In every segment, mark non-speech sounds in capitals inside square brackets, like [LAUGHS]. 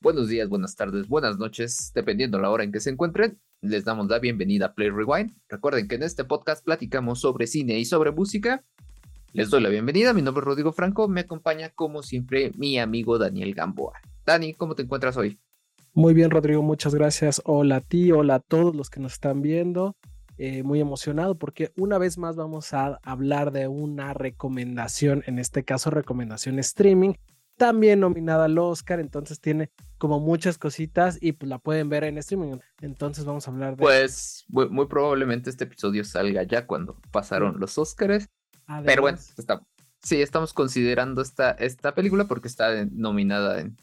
buenos días, buenas tardes, buenas noches, dependiendo la hora en que se encuentren. Les damos la bienvenida a Play Rewind. Recuerden que en este podcast platicamos sobre cine y sobre música. Les doy la bienvenida, mi nombre es Rodrigo Franco, me acompaña como siempre mi amigo Daniel Gamboa. Dani, ¿cómo te encuentras hoy? Muy bien, Rodrigo, muchas gracias. Hola a ti, hola a todos los que nos están viendo. Eh, muy emocionado porque una vez más vamos a hablar de una recomendación, en este caso recomendación streaming, también nominada al Oscar, entonces tiene como muchas cositas y pues la pueden ver en streaming. Entonces vamos a hablar de... Pues muy, probablemente este episodio salga ya cuando pasaron los Oscars. Pero bueno, está, sí, estamos considerando esta, esta película porque está nominada en,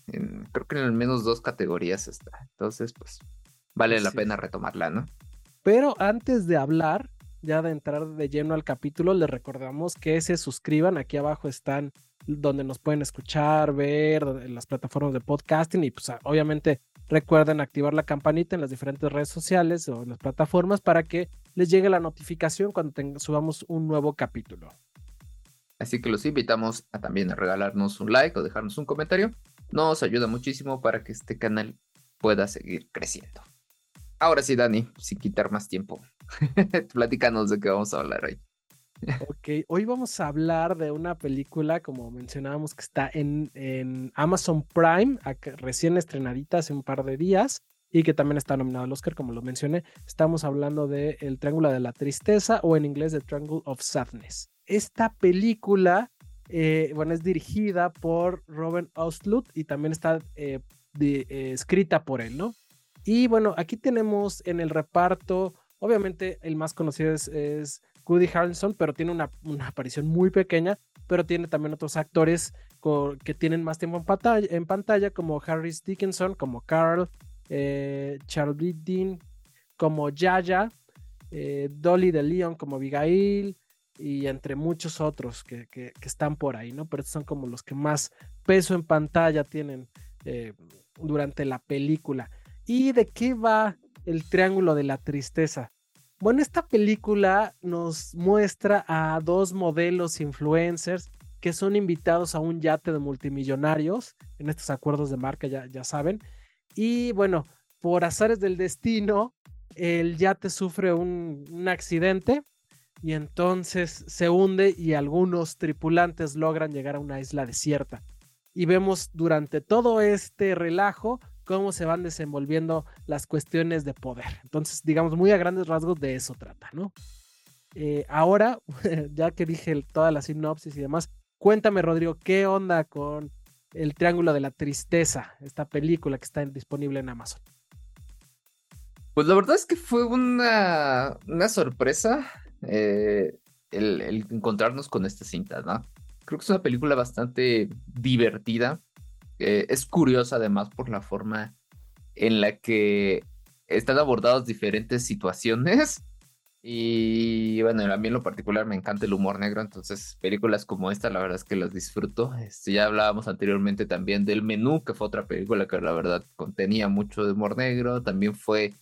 creo que en al menos dos categorías está. Entonces, pues vale la pena retomarla, ¿no? Pero antes de hablar, ya de entrar de lleno al capítulo, les recordamos que se suscriban. Aquí abajo están donde nos pueden escuchar, ver las plataformas de podcasting y pues obviamente recuerden activar la campanita en las diferentes redes sociales o en las plataformas para que les llegue la notificación cuando subamos un nuevo capítulo. Así que los invitamos a también a regalarnos un like o dejarnos un comentario. Nos ayuda muchísimo para que este canal pueda seguir creciendo. Ahora sí, Dani, sin quitar más tiempo, [LAUGHS] platícanos de qué vamos a hablar hoy. Ok, hoy vamos a hablar de una película, como mencionábamos, que está en, en Amazon Prime, recién estrenadita hace un par de días y que también está nominado al Oscar, como lo mencioné. Estamos hablando de El Triángulo de la Tristeza o en inglés The Triangle of Sadness. Esta película, eh, bueno, es dirigida por Robin Ostlund y también está eh, eh, escrita por él, ¿no? Y bueno, aquí tenemos en el reparto, obviamente el más conocido es, es Woody Harrelson, pero tiene una, aparición muy pequeña, pero tiene también otros actores que tienen más tiempo en pantalla, como Harris Dickinson, como Carl, eh, Charlie Dean, como Yaya, eh, Dolly de Leon como Abigail y entre muchos otros que, están por ahí, ¿no? Pero estos son como los que más peso en pantalla tienen eh, durante la película. ¿Y de qué va el Triángulo de la Tristeza? Bueno, esta película nos muestra a dos modelos influencers que son invitados a un yate de multimillonarios en estos acuerdos de marca, ya, ya saben. Y bueno, por azares del destino, el yate sufre un, un accidente y entonces se hunde y algunos tripulantes logran llegar a una isla desierta. Y vemos durante todo este relajo cómo se van desenvolviendo las cuestiones de poder. Entonces, digamos, muy a grandes rasgos de eso trata, ¿no? Eh, ahora, [LAUGHS] ya que dije toda la sinopsis y demás, cuéntame, Rodrigo, ¿qué onda con El Triángulo de la Tristeza, esta película que está disponible en Amazon? Pues la verdad es que fue una, una sorpresa eh, el, encontrarnos con esta cinta, ¿no? Creo que es una película bastante divertida, eh, es curiosa además por la forma en la que están abordadas diferentes situaciones. [LAUGHS] Y bueno, a mí en lo particular me encanta el humor negro, entonces películas como esta la verdad es que las disfruto. Este, ya hablábamos anteriormente también del Menú, que fue otra película que la verdad contenía mucho humor negro, también fue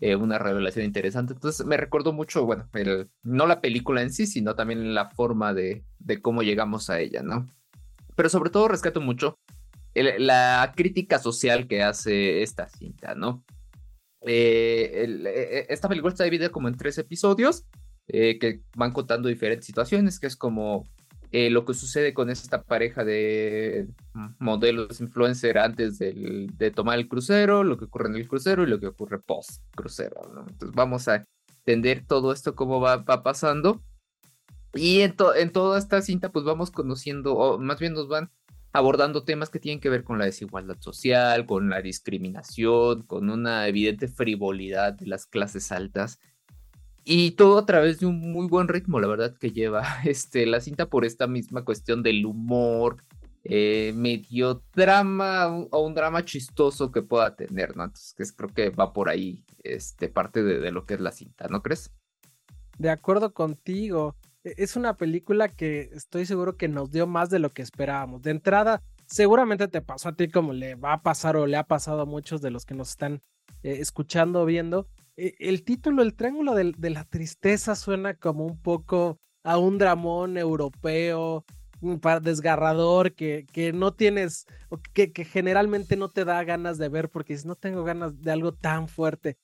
eh, una revelación interesante. Entonces me recordó mucho, bueno, no la película en sí, sino también la forma de, de cómo llegamos a ella, ¿no? Pero sobre todo rescato mucho la crítica social que hace esta cinta, ¿no? Eh, e, e, esta película está dividida como en tres episodios eh, que van contando diferentes situaciones, que es como eh, lo que sucede con esta pareja de modelos influencer antes de tomar el crucero, lo que ocurre en el crucero y lo que ocurre post crucero. ¿no? Entonces vamos a entender todo esto, cómo va, va pasando. Y en, en toda esta cinta, pues vamos conociendo, o más bien nos van abordando temas que tienen que ver con la desigualdad social, con la discriminación, con una evidente frivolidad de las clases altas. Y todo a través de un muy buen ritmo, la verdad, que lleva [LAUGHS] este, la cinta por esta misma cuestión del humor, eh, medio drama o un drama chistoso que pueda tener, ¿no? Entonces, creo que va por ahí este, parte de lo que es la cinta, ¿no crees? De acuerdo contigo. E-, es una película que estoy seguro que nos dio más de lo que esperábamos. De entrada, seguramente te pasó a ti como le va a pasar o le ha pasado a muchos de los que nos están eh, escuchando o viendo. E-, el título, El Triángulo de, la Tristeza, suena como un poco a un dramón europeo, desgarrador que, que no tienes, que, que generalmente no te da ganas de ver porque no tengo ganas de algo tan fuerte.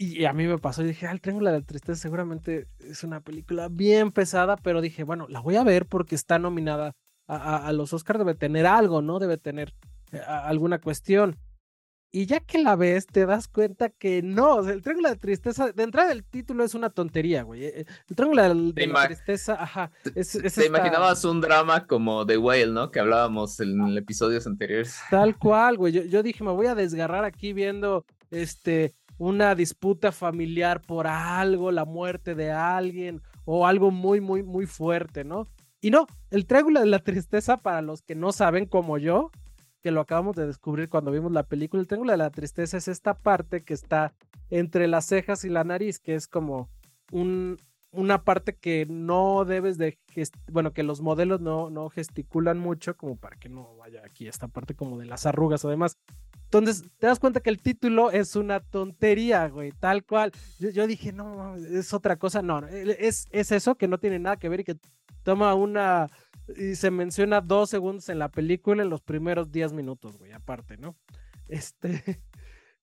Y a mí me pasó, y dije, ah, el Triángulo de la Tristeza seguramente es una película bien pesada, pero dije, bueno, la voy a ver porque está nominada a, los Oscars, debe tener algo, ¿no? Debe tener eh, alguna cuestión. Y ya que la ves, te das cuenta que no, el Triángulo de la Tristeza, de entrada el título es una tontería, güey. Eh, el Triángulo de, la Tristeza, ajá. te imaginabas un drama como The Whale, ¿no? Que hablábamos en episodios anteriores. Tal [LAUGHS] cual, güey. Yo, yo dije, me voy a desgarrar aquí viendo este una disputa familiar por algo, la muerte de alguien o algo muy, muy, muy fuerte, ¿no? Y no, el triángulo de la tristeza, para los que no saben como yo, que lo acabamos de descubrir cuando vimos la película, el triángulo de la tristeza es esta parte que está entre las cejas y la nariz, que es como un, una parte que no debes de, bueno, que los modelos no, no gesticulan mucho, como para que no vaya aquí esta parte como de las arrugas o demás. Entonces, te das cuenta que el título es una tontería, güey, tal cual. Yo, dije, no, es otra cosa. No, es, es eso que no tiene nada que ver y que toma una. Y se menciona dos segundos en la película en los primeros diez minutos, güey, aparte, ¿no? [LAUGHS] Este.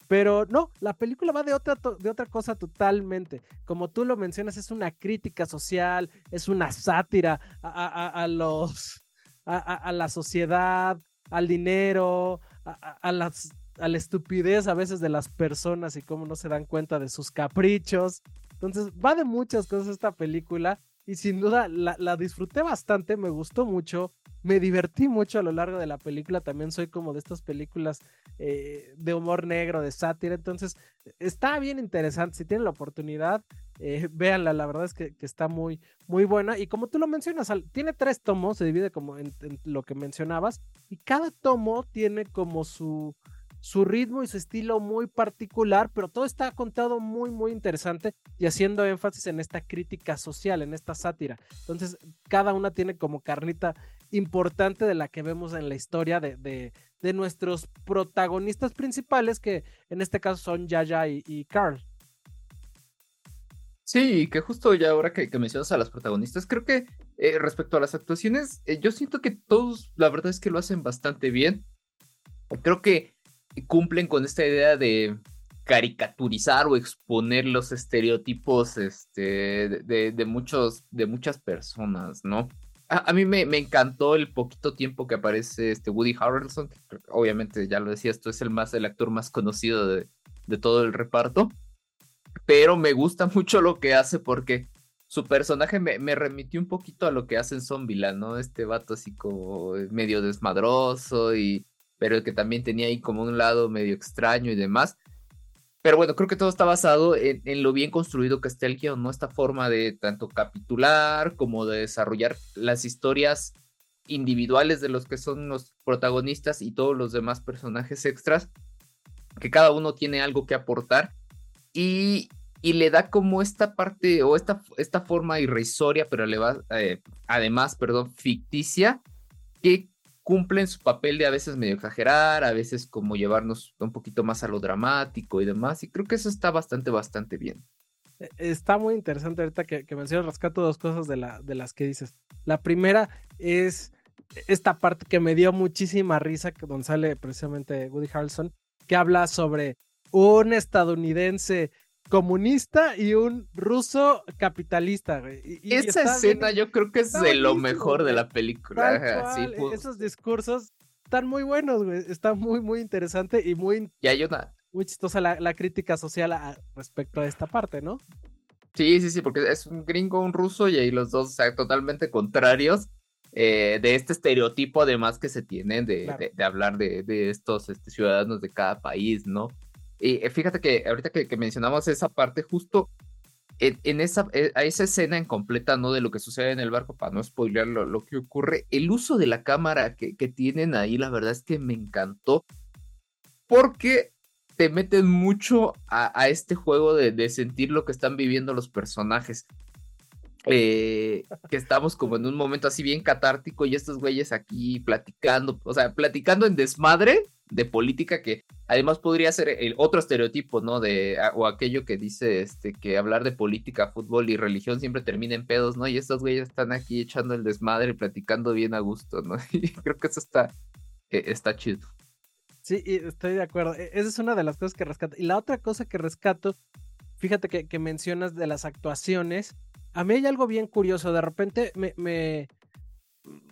Pero no, la película va de otra, de otra cosa totalmente. Como tú lo mencionas, es una crítica social, es una sátira a, los. a la sociedad, al dinero, a, las, a la estupidez a veces de las personas y cómo no se dan cuenta de sus caprichos. Entonces, va de muchas cosas esta película y sin duda la, disfruté bastante, me gustó mucho, me divertí mucho a lo largo de la película, también soy como de estas películas eh, de humor negro, de sátira, entonces está bien interesante, si tienen la oportunidad, eh, véanla, la verdad es que, está muy, muy buena y como tú lo mencionas, tiene tres tomos, se divide como en lo que mencionabas y cada tomo tiene como su su ritmo y su estilo muy particular, pero todo está contado muy, muy interesante y haciendo énfasis en esta crítica social, en esta sátira. Entonces, cada una tiene como carnita importante de la que vemos en la historia de, de, nuestros protagonistas principales, que en este caso son Yaya y, Carl. Sí, que justo ya ahora que, mencionas a las protagonistas, creo que eh, respecto a las actuaciones, eh, yo siento que todos, la verdad es que lo hacen bastante bien. Creo que cumplen con esta idea de caricaturizar o exponer los estereotipos este, de, muchos, de muchas personas, ¿no? A, mí me, encantó el poquito tiempo que aparece este Woody Harrelson, que obviamente ya lo decía, esto es el, más, el actor más conocido de, todo el reparto, pero me gusta [LAUGHS] mucho lo que hace porque su personaje me, me, remitió un poquito a lo que hace en Zombieland, ¿no? Este vato así como medio desmadroso y pero que también tenía ahí como un lado medio extraño y demás. Pero bueno, creo que todo está basado en, lo bien construido que está el guion, ¿no? Esta forma de tanto capitular como de desarrollar las historias individuales de los que son los protagonistas y todos los demás personajes extras, que cada uno tiene algo que aportar y, y le da como esta parte o esta, esta forma irrisoria, pero eh, además, perdón, ficticia, que cumplen su papel de a veces medio exagerar, a veces como llevarnos un poquito más a lo dramático y demás, y creo que eso está bastante, bastante bien. E, está muy interesante ahorita que, que mencionas, rescato dos cosas de, la, de las que dices. La primera es esta parte que me dio muchísima risa, donde sale precisamente Woody Harrelson, que habla sobre un estadounidense comunista y un ruso capitalista, Esa escena yo creo que es de lo mejor de la película. Esos discursos están muy buenos, güey. Está muy, muy interesante y muy, y hay una... muy chistosa la, crítica social respecto a esta parte, ¿no? Sí, sí, sí, porque es un gringo, un ruso y ahí los dos, o sea, totalmente contrarios. Eh, de este estereotipo además que se tienen de, de, hablar de, de estos este, ciudadanos de cada país, ¿no? Eh, fíjate que ahorita que, mencionamos esa parte, justo en, esa, eh, a esa escena en completa, ¿no? De lo que sucede en el barco, para no spoilear lo, que ocurre, el uso de la cámara que, tienen ahí, la verdad es que me encantó, porque te meten mucho a, este juego de, sentir lo que están viviendo los personajes. Eh, que estamos como en un momento así bien catártico y estos güeyes aquí platicando, o sea, platicando en desmadre, de política que además podría ser el otro estereotipo, ¿no? De, o aquello que dice este, que hablar de política, fútbol y religión siempre termina en pedos, ¿no? Y estos güeyes están aquí echando el desmadre y platicando bien a gusto, ¿no? [LAUGHS] Y creo que eso está, eh, está chido. Sí, estoy de acuerdo. E, esa es una de las cosas que rescato. Y la otra cosa que rescato, fíjate que, que mencionas de las actuaciones. A mí hay algo bien curioso. De repente me, me,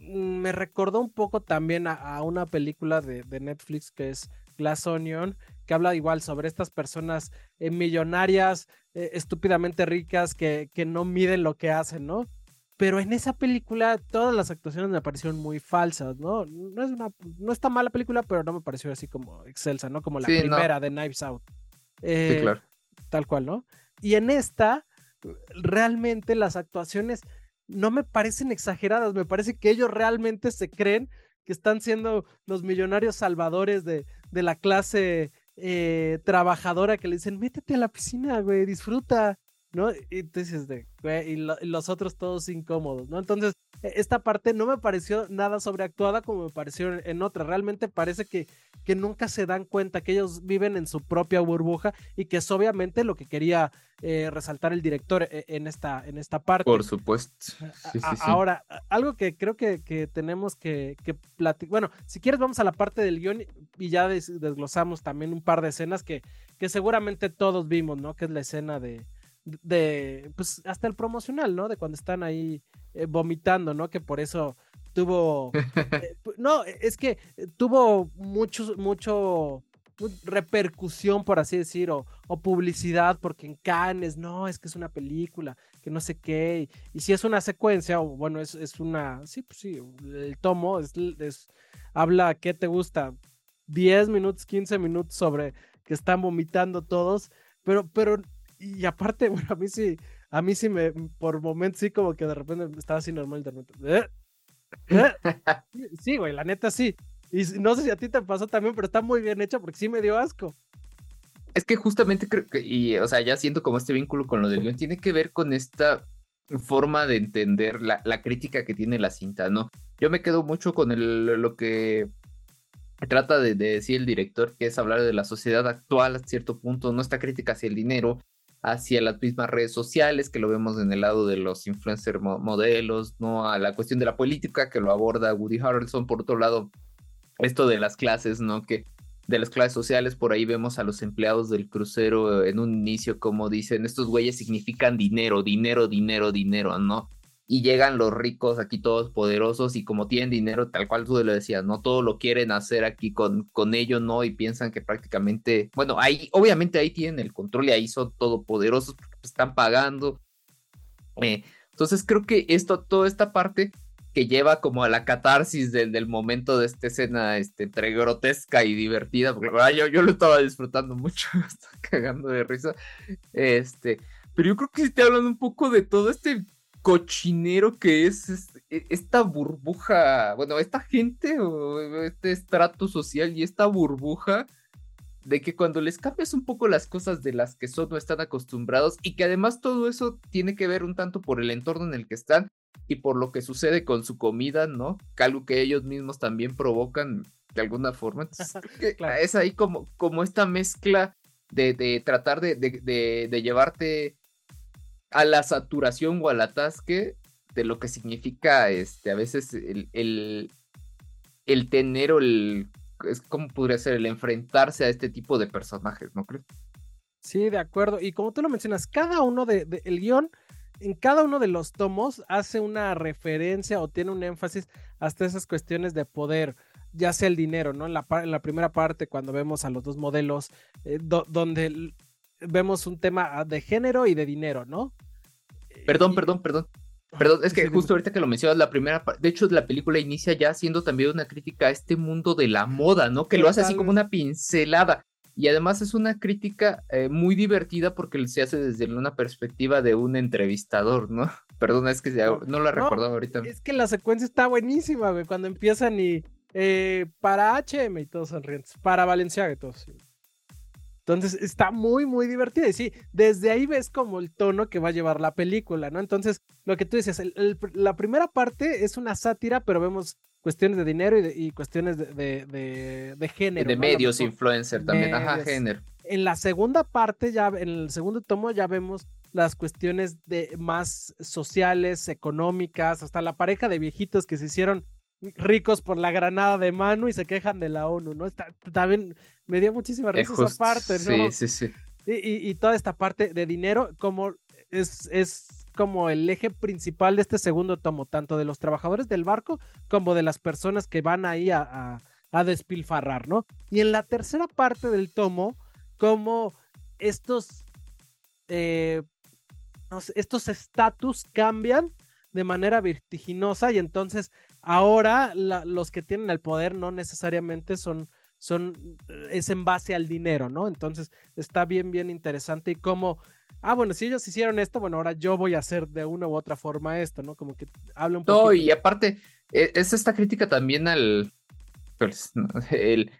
me recordó un poco también a, una película de, Netflix que es Glass Onion, que habla igual sobre estas personas eh, millonarias, eh, estúpidamente ricas, que, que no miden lo que hacen, ¿no? Pero en esa película todas las actuaciones me parecieron muy falsas, ¿no? No es una, no está mala película, pero no me pareció así como excelsa, ¿no? Como la primera de Knives Out. sí, eh, claro. Tal cual, ¿no? Y en esta, realmente las actuaciones no me parecen exageradas, me parece que ellos realmente se creen que están siendo los millonarios salvadores de, de la clase eh, trabajadora que le dicen, métete a la piscina, güey, disfruta, ¿no? Y entonces, güey, y, los otros todos incómodos, ¿no? Entonces, esta parte no me pareció nada sobreactuada como me pareció en, otra. Realmente parece que, que nunca se dan cuenta que ellos viven en su propia burbuja y que es obviamente lo que quería eh, resaltar el director e, en esta, en esta parte. Por supuesto. Ahora, algo que creo que, que tenemos que, que platicar. Bueno, si quieres, vamos a la parte del guion y ya desglosamos también un par de escenas que, que seguramente todos vimos, ¿no? Que es la escena de de, pues hasta el promocional, ¿no? De cuando están ahí eh, vomitando, ¿no? Que por eso tuvo, eh, [LAUGHS] no, es que eh, tuvo mucho, mucho repercusión, por así decir, o, publicidad, porque en Cannes, no, es que es una película, que no sé qué, y, si es una secuencia, o bueno, es, es una, sí, pues sí, el tomo es, es, habla, ¿qué te gusta? 10 minutos, 15 minutos sobre que están vomitando todos, pero, pero y aparte, [LAUGHS] bueno, a mí sí, a mí sí me, por momentos sí como que de repente estaba así normal de ¿Eh? ¿Eh? [LAUGHS] Sí, güey, la neta sí. Y no sé si a ti te pasó también, pero está muy bien hecho porque sí me dio asco. Es que justamente creo que, y o sea, ya siento como este vínculo con lo del guion, tiene que ver con esta forma de entender la, la crítica que tiene la cinta, ¿no? Yo me quedo mucho con el, lo que trata de, de, decir el director, que es hablar de la sociedad actual a cierto punto, no esta crítica hacia el dinero, hacia las mismas redes sociales, que lo vemos en el lado de los influencer modelos, ¿no? A la cuestión de la política, que lo aborda Woody Harrelson, por otro lado, esto de las clases, ¿no? Que de las clases sociales, por ahí vemos a los empleados del crucero en un inicio, como dicen, estos güeyes significan dinero, dinero, dinero, dinero, ¿no? Y llegan los ricos aquí todos poderosos y como tienen dinero, tal cual tú le decías, no todo lo quieren hacer aquí con, con ellos, ¿no? Y piensan que prácticamente, bueno, ahí, obviamente ahí tienen el control y ahí son todopoderosos pues, están pagando. Eh, entonces creo que esto, toda esta parte que lleva como a la catarsis del, del momento de esta escena este, entre grotesca y divertida, porque yo, yo lo estaba disfrutando mucho, [LAUGHS] estaba cagando de risa, este, pero yo creo que sí te hablan un poco de todo este cochinero que es, e, esta burbuja, bueno, esta gente o este estrato social y esta burbuja de que cuando les cambias un poco las cosas de las que son no están acostumbrados y que además todo eso tiene que ver un tanto por el entorno en el que están y por lo que sucede con su comida, ¿no? Algo que ellos mismos también provocan de alguna forma. [LAUGHS] Es ahí como, como esta mezcla de, tratar de, de llevarte a la saturación o al atasque de lo que significa este, a veces el, el, el tener o el, es como podría ser el enfrentarse a este tipo de personajes, ¿no crees? Sí, de acuerdo. Y como tú lo mencionas, cada uno de, el guion, en cada uno de los tomos hace una referencia o tiene un énfasis hasta esas cuestiones de poder, ya sea el dinero, ¿no? En la, en la primera parte, cuando vemos a los dos modelos, eh, donde vemos un tema ah, de género y de dinero, ¿no? Perdón, perdón, perdón. Perdón, es que justo ahorita que lo mencionas, la primera parte, de hecho la película inicia ya siendo también una crítica a este mundo de la moda, ¿no? Que lo hace así como una pincelada. Y además es una crítica eh, muy divertida porque se hace desde una perspectiva de un entrevistador, ¿no? [LAUGHS] Perdón, es que no, la recordaba ahorita. Es que la secuencia está buenísima, güey, cuando empiezan y eh, para HM y todos sonrientes, para Valenciaga y todos. Entonces está muy, muy divertida. Y sí, desde ahí ves como el tono que va a llevar la película, ¿no? Entonces, lo que tú dices, la primera parte es una sátira, pero vemos cuestiones de dinero y, cuestiones de, de, de, género. De medios, influencer también, ajá, género. En la segunda parte, ya, en el segundo tomo, ya vemos las cuestiones de más sociales, económicas, hasta la pareja de viejitos que se hicieron ricos por la granada de mano y se quejan de la ONU, ¿no? Está, también me dio muchísima risa esa parte, ¿no? Sí, sí, sí. Y, y, toda esta parte de dinero, como es, es como el eje principal de este segundo tomo, tanto de los trabajadores del barco como de las personas que van ahí a, a, despilfarrar, ¿no? Y en la tercera parte del tomo, como estos, eh, estos estatus cambian de manera vertiginosa y entonces ahora los que tienen el poder no necesariamente son, son, es en base al dinero, ¿no? Entonces está bien, bien interesante y cómo ah, bueno, si ellos hicieron esto, bueno, ahora yo voy a hacer de una u otra forma esto, ¿no? Como que habla un poco. No, y aparte, e, es esta crítica también al. Pues, [LAUGHS] el,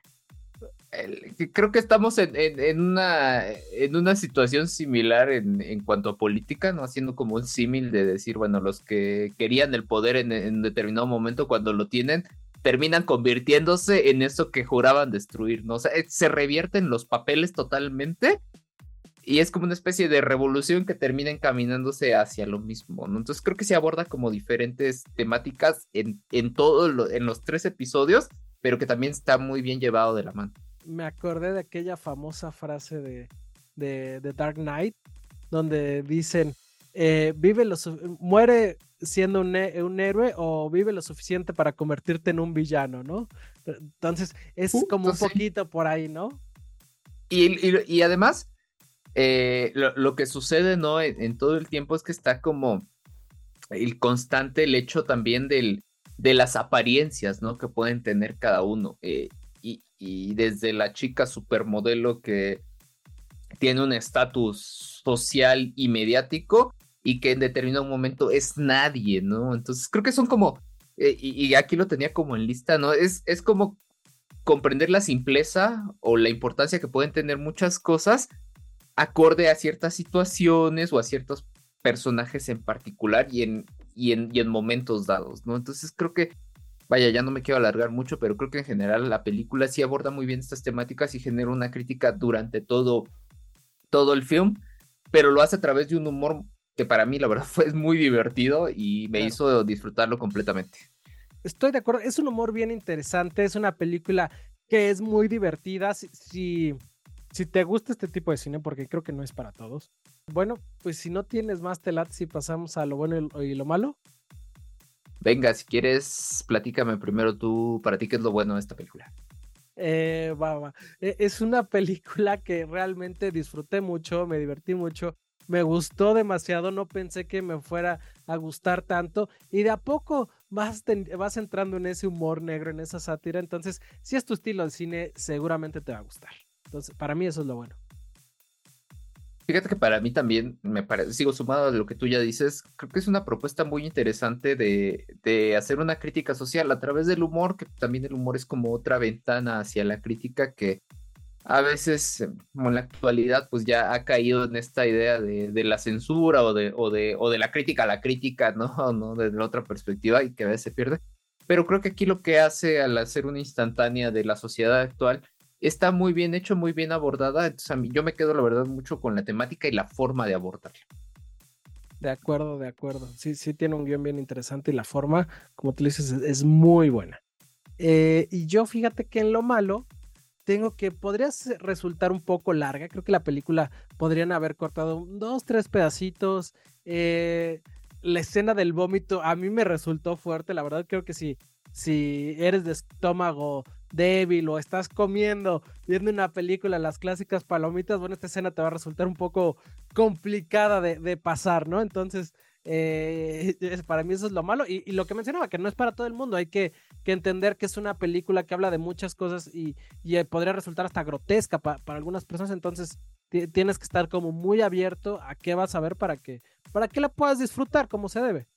creo que estamos en, en, una, en una situación similar en, en, cuanto a política, ¿no? Haciendo como un símil de decir, bueno, los que querían el poder en, en determinado momento, cuando lo tienen, terminan convirtiéndose en eso que juraban destruir, ¿no? O sea, se revierten los papeles totalmente y es como una especie de revolución que termina encaminándose hacia lo mismo, ¿no? Entonces creo que se aborda como diferentes temáticas en, en todo en los tres episodios, pero que también está muy bien llevado de la mano. Me acordé de aquella famosa frase de, de, Dark Knight, donde dicen, eh, vive lo muere siendo un, un, héroe o vive lo suficiente para convertirte en un villano, ¿no? Entonces es como un poquito por ahí, ¿no? Y, y, y además eh, lo, que sucede, ¿no? En, todo el tiempo es que está como el constante, el hecho también del, de las apariencias, ¿no? Que pueden tener cada uno. Eh, y, desde la chica supermodelo que tiene un estatus social y mediático y que en determinado momento es nadie, ¿no? Entonces creo que son como, eh, y, y, aquí lo tenía como en lista, ¿no? Es, es como comprender la simpleza o la importancia que pueden tener muchas cosas acorde a ciertas situaciones o a ciertos personajes en particular y en, y en, y en momentos dados, ¿no? Entonces creo que, vaya, ya no me quiero alargar mucho, pero creo que en general la película sí aborda muy bien estas temáticas y genera una crítica durante todo, todo el film, pero lo hace a través de un humor que para mí la verdad [LAUGHS] fue muy divertido y me hizo disfrutarlo completamente. Estoy de acuerdo, es un humor bien interesante, es una película que es muy divertida, si si te gusta este tipo de cine, porque creo que no es para todos. Bueno, pues si no tienes más telat, si pasamos a lo bueno y lo malo. Venga, si quieres, platícame primero tú, para ti, ¿qué es lo bueno de esta película? Eh, va, va. E, es una película que realmente disfruté mucho, me divertí mucho, me gustó demasiado, no pensé que me fuera a gustar tanto y de a poco vas, vas entrando en ese humor negro, en esa sátira, entonces si es tu estilo de cine, seguramente te va a gustar. Entonces, para mí eso es lo bueno. Fíjate que para mí también me parece, sigo sumado a lo que tú ya dices, creo que es una propuesta muy interesante de, de, hacer una crítica social a través del humor, que también el humor es como otra ventana hacia la crítica que a veces, como en la actualidad, pues ya ha caído en esta idea de, de la censura o de, o, de, o de la crítica a la crítica, ¿no? [LAUGHS] ¿no? Desde la otra perspectiva y que a veces se pierde. Pero creo que aquí lo que hace al hacer una instantánea de la sociedad actual está muy bien hecho, muy bien abordada. Entonces, a mí, yo me quedo, la verdad, mucho con la temática y la forma de abordarla. De acuerdo, de acuerdo. Sí, sí tiene un guion bien interesante y la forma, como tú dices, es, muy buena. Eh, y yo fíjate que en lo malo, tengo que podría resultar un poco larga. Creo que la película podrían haber cortado dos, tres pedacitos. Eh, la escena del vómito a mí me resultó fuerte. La verdad creo que si, si eres de estómago débil o estás comiendo, viendo una película, las clásicas palomitas, bueno, esta escena te va a resultar un poco complicada de, pasar, ¿no? Entonces, eh, [LAUGHS] para mí eso es lo malo. Y, lo que mencionaba, que no es para todo el mundo, hay que, entender que es una película que habla de muchas cosas y, eh, podría resultar hasta grotesca para algunas personas, entonces tienes que estar como muy abierto a qué vas a ver para que, para que la puedas disfrutar como se debe.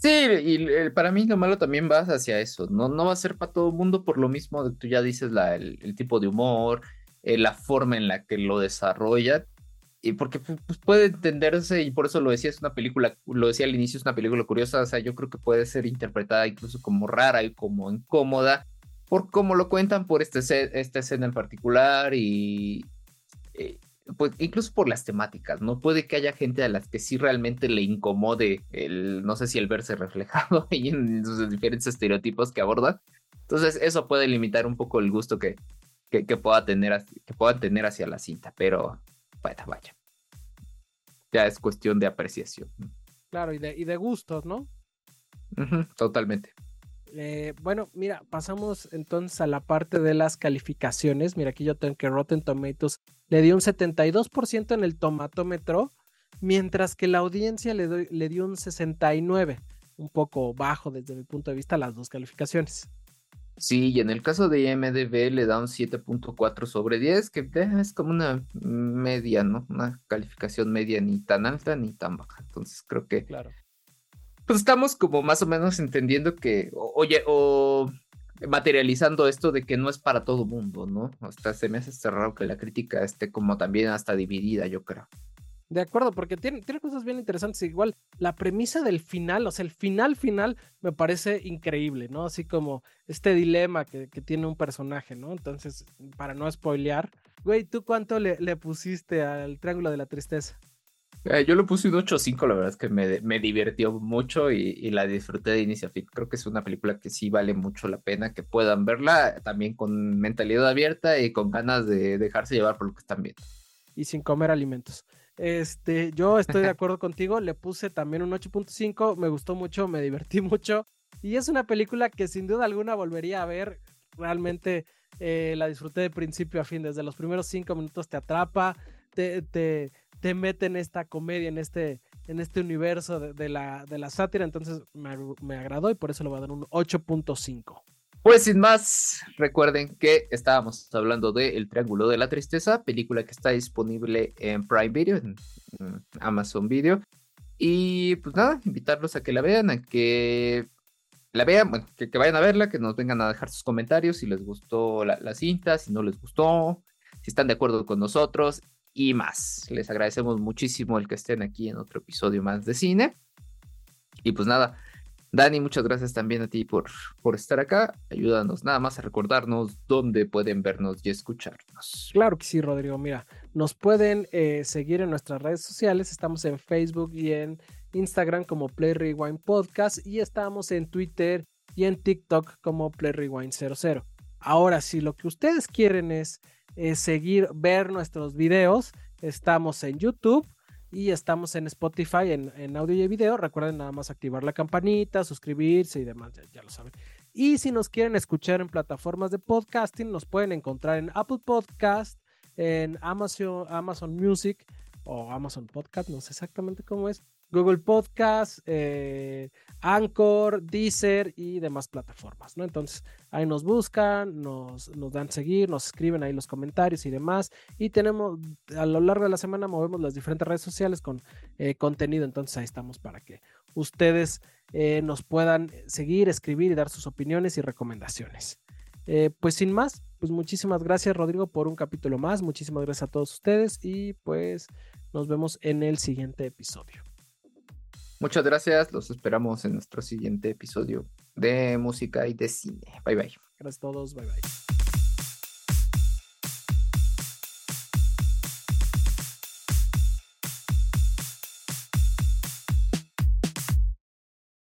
Sí, y para mí lo malo también va hacia eso, no, no va a ser para todo el mundo por lo mismo, tú ya dices la, el, tipo de humor, eh, la forma en la que lo desarrolla. Y porque pues, puede entenderse, y por eso lo decía, es una película, lo decía al inicio, es una película curiosa, o sea, yo creo que puede ser interpretada incluso como rara y como incómoda, por cómo lo cuentan, por este, esta escena en particular y pues incluso por las temáticas, ¿no? Puede que haya gente a las que sí realmente le incomode el, no sé si el verse reflejado [LAUGHS] ahí en sus diferentes estereotipos que aborda. Entonces eso puede limitar un poco el gusto que, que, pueda, tener, que pueda tener hacia la cinta, pero bueno, vaya. Ya es cuestión de apreciación. Claro, y de, y de gustos, ¿no? totalmente. Eh, bueno, mira, pasamos entonces a la parte de las calificaciones. Mira, aquí yo tengo que Rotten Tomatoes le dio un 72% en el tomatómetro, mientras que la audiencia le, le dio un 69%, un poco bajo desde mi punto de vista las dos calificaciones. Sí, y en el caso de IMDB le da un 7.4 sobre 10, que eh, es como una media, ¿no? Una calificación media ni tan alta ni tan baja. Entonces creo que claro pues estamos como más o menos entendiendo que, oye, o materializando esto de que no es para todo mundo, ¿no? Hasta se me hace raro que la crítica esté como también hasta dividida, yo creo. De acuerdo, porque tiene, tiene cosas bien interesantes. Igual, la premisa del final, o sea, el final final me parece increíble, ¿no? Así como este dilema que, tiene un personaje, ¿no? Entonces, para no spoilear, güey, ¿tú cuánto le pusiste al Triángulo de la Tristeza? Eh, yo lo puse un 8-5, la verdad es que me, me divirtió mucho y, la disfruté de inicio a fin. Creo que es una película que sí vale mucho la pena que puedan verla, también con mentalidad abierta y con ganas de dejarse llevar por lo que están viendo. Y sin comer alimentos. Este, yo estoy de acuerdo contigo, le puse también un 8.5, me gustó mucho, me divertí [LAUGHS] mucho y es una película que sin duda alguna volvería a ver. Realmente eh, la disfruté de principio a fin, desde los primeros cinco minutos te atrapa, te, te mete en esta comedia, en este, en este universo de, la, de la sátira. Entonces me, agradó y por eso le voy a dar un 8.5. Pues sin más, recuerden que estábamos hablando de El Triángulo de la Tristeza, película que está disponible en Prime Video, en, Amazon Video. Y pues nada, invitarlos a que la vean, a que la vean, bueno, que, vayan a verla, que nos vengan a dejar sus comentarios si les gustó la, la cinta, si no les gustó, si están de acuerdo con nosotros y más. Les agradecemos muchísimo el que estén aquí en otro episodio más de cine. Y pues nada, Dani, muchas gracias también a ti por, por estar acá. Ayúdanos nada más a recordarnos dónde pueden vernos y escucharnos. Claro que sí, Rodrigo. Mira, nos pueden eh, seguir en nuestras redes sociales. Estamos en Facebook y en Instagram como Play Rewind Podcast y estamos en Twitter y en TikTok como Play Rewind 00. Ahora, si lo que ustedes quieren es eh, seguir, ver nuestros videos. Estamos en YouTube y estamos en Spotify en, audio y video. Recuerden nada más activar la campanita, suscribirse y demás, ya, lo saben. Y si nos quieren escuchar en plataformas de podcasting, nos pueden encontrar en Apple Podcast, en Amazon, Amazon Music o Amazon Podcast, no sé exactamente cómo es, Google Podcast, eh, Anchor, Deezer y demás plataformas, ¿no? Entonces ahí nos buscan, nos, dan seguir, nos escriben ahí los comentarios y demás. Y tenemos, a lo largo de la semana movemos las diferentes redes sociales con eh, contenido, entonces ahí estamos para que ustedes eh, nos puedan seguir, escribir y dar sus opiniones y recomendaciones. pues sin más, pues muchísimas gracias Rodrigo por un capítulo más, muchísimas gracias a todos ustedes y pues nos vemos en el siguiente episodio. Muchas gracias, los esperamos en nuestro siguiente episodio de música y de cine. Bye bye. Gracias a todos, bye bye.